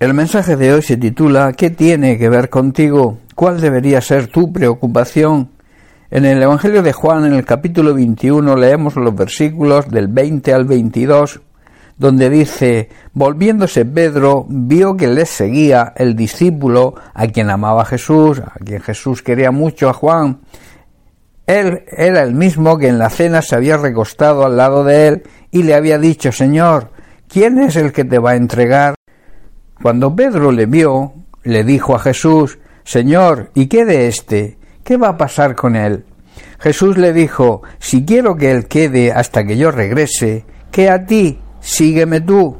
El mensaje de hoy se titula ¿Qué tiene que ver contigo? ¿Cuál debería ser tu preocupación? En el Evangelio de Juan, en el capítulo 21, leemos los versículos del 20 al 22, donde dice, volviéndose Pedro, vio que le seguía el discípulo a quien amaba Jesús, a quien Jesús quería mucho a Juan. Él era el mismo que en la cena se había recostado al lado de él y le había dicho, Señor, ¿quién es el que te va a entregar? Cuando Pedro le vio, le dijo a Jesús, Señor, ¿y qué de éste? ¿Qué va a pasar con él? Jesús le dijo, Si quiero que él quede hasta que yo regrese, ¿qué a ti? Sígueme tú.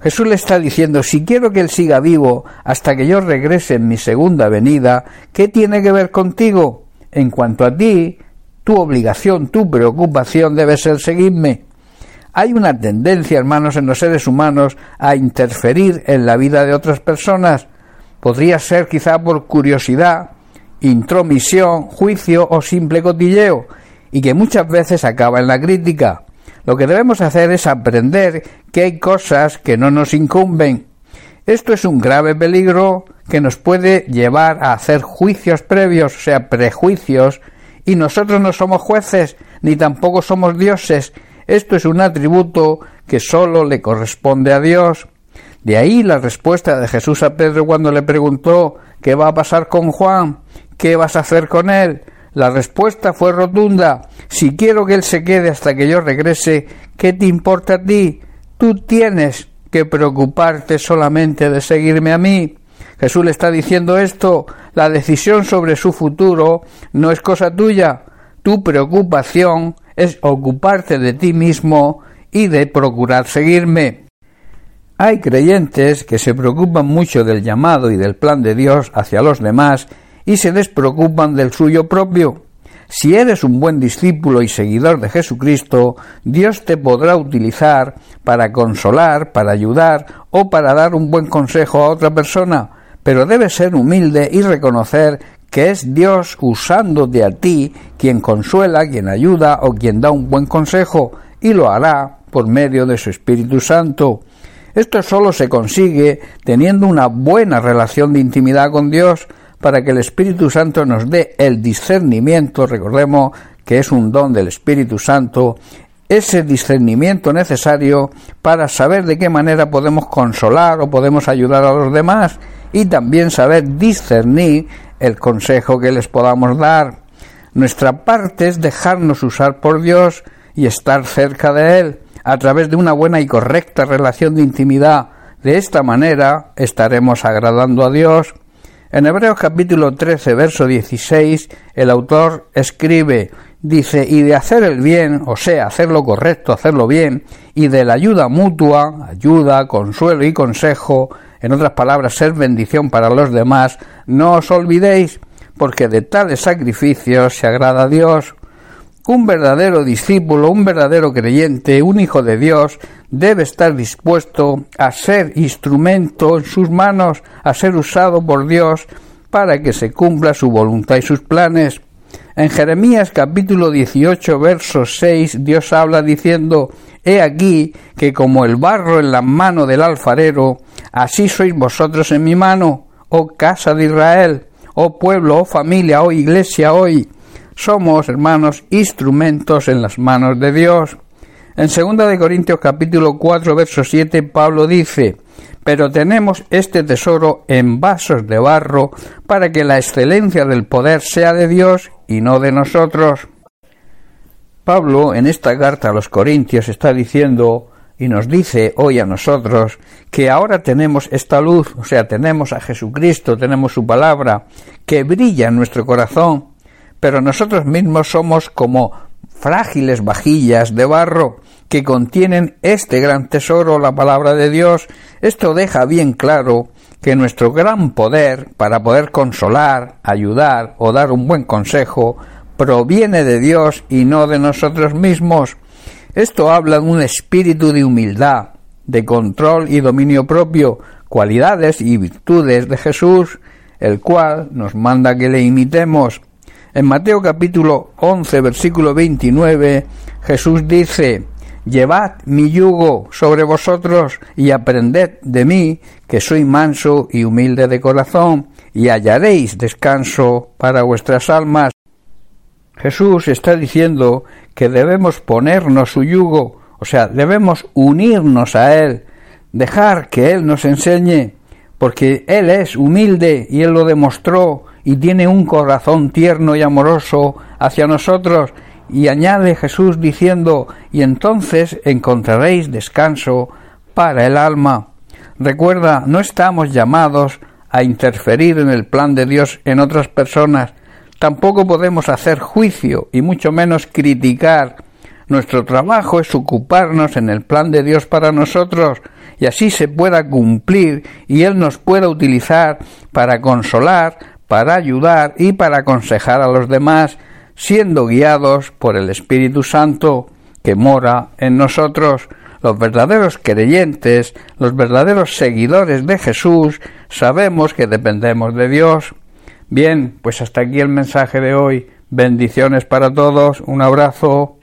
Jesús le está diciendo, si quiero que él siga vivo hasta que yo regrese en mi segunda venida, ¿qué tiene que ver contigo? En cuanto a ti, tu obligación, tu preocupación debe ser seguirme. Hay una tendencia, hermanos, en los seres humanos a interferir en la vida de otras personas. Podría ser quizá por curiosidad, intromisión, juicio o simple cotilleo, y que muchas veces acaba en la crítica. Lo que debemos hacer es aprender que hay cosas que no nos incumben. Esto es un grave peligro que nos puede llevar a hacer juicios previos, o sea, prejuicios, y nosotros no somos jueces, ni tampoco somos dioses, esto es un atributo que sólo le corresponde a Dios. De ahí la respuesta de Jesús a Pedro cuando le preguntó ¿qué va a pasar con Juan? ¿Qué vas a hacer con él? La respuesta fue rotunda. Si quiero que él se quede hasta que yo regrese, ¿qué te importa a ti? Tú tienes que preocuparte solamente de seguirme a mí. Jesús le está diciendo esto. La decisión sobre su futuro no es cosa tuya. Tu preocupación es ocuparte de ti mismo y de procurar seguirme. Hay creyentes que se preocupan mucho del llamado y del plan de Dios hacia los demás y se despreocupan del suyo propio. Si eres un buen discípulo y seguidor de Jesucristo, Dios te podrá utilizar para consolar, para ayudar o para dar un buen consejo a otra persona, pero debes ser humilde y reconocer que es Dios usándote a ti quien consuela, quien ayuda o quien da un buen consejo, y lo hará por medio de su Espíritu Santo. Esto solo se consigue teniendo una buena relación de intimidad con Dios para que el Espíritu Santo nos dé el discernimiento, recordemos que es un don del Espíritu Santo, ese discernimiento necesario para saber de qué manera podemos consolar o podemos ayudar a los demás y también saber discernir el consejo que les podamos dar. Nuestra parte es dejarnos usar por Dios y estar cerca de Él a través de una buena y correcta relación de intimidad. De esta manera estaremos agradando a Dios. En Hebreos capítulo 13, verso 16, el autor escribe, dice, y de hacer el bien, o sea, hacer lo correcto, hacerlo bien, y de la ayuda mutua, ayuda, consuelo y consejo, en otras palabras, ser bendición para los demás, no os olvidéis, porque de tales sacrificios se agrada a Dios. Un verdadero discípulo, un verdadero creyente, un hijo de Dios, debe estar dispuesto a ser instrumento en sus manos, a ser usado por Dios para que se cumpla su voluntad y sus planes. En Jeremías capítulo 18, verso 6, Dios habla diciendo, He aquí que como el barro en la mano del alfarero, así sois vosotros en mi mano, oh casa de Israel, oh pueblo, oh familia, oh iglesia hoy. Somos, hermanos, instrumentos en las manos de Dios. En 2 de Corintios capítulo 4, verso 7, Pablo dice, pero tenemos este tesoro en vasos de barro para que la excelencia del poder sea de Dios y no de nosotros. Pablo en esta carta a los Corintios está diciendo y nos dice hoy a nosotros que ahora tenemos esta luz, o sea, tenemos a Jesucristo, tenemos su palabra, que brilla en nuestro corazón, pero nosotros mismos somos como frágiles vajillas de barro que contienen este gran tesoro, la palabra de Dios, esto deja bien claro que nuestro gran poder para poder consolar, ayudar o dar un buen consejo proviene de Dios y no de nosotros mismos. Esto habla de un espíritu de humildad, de control y dominio propio, cualidades y virtudes de Jesús, el cual nos manda que le imitemos. En Mateo capítulo 11 versículo 29 Jesús dice Llevad mi yugo sobre vosotros y aprended de mí, que soy manso y humilde de corazón, y hallaréis descanso para vuestras almas. Jesús está diciendo que debemos ponernos su yugo, o sea, debemos unirnos a Él, dejar que Él nos enseñe, porque Él es humilde y Él lo demostró y tiene un corazón tierno y amoroso hacia nosotros, y añade Jesús diciendo, y entonces encontraréis descanso para el alma. Recuerda, no estamos llamados a interferir en el plan de Dios en otras personas, tampoco podemos hacer juicio y mucho menos criticar. Nuestro trabajo es ocuparnos en el plan de Dios para nosotros y así se pueda cumplir y Él nos pueda utilizar para consolar, para ayudar y para aconsejar a los demás siendo guiados por el Espíritu Santo que mora en nosotros. Los verdaderos creyentes, los verdaderos seguidores de Jesús, sabemos que dependemos de Dios. Bien, pues hasta aquí el mensaje de hoy. Bendiciones para todos. Un abrazo.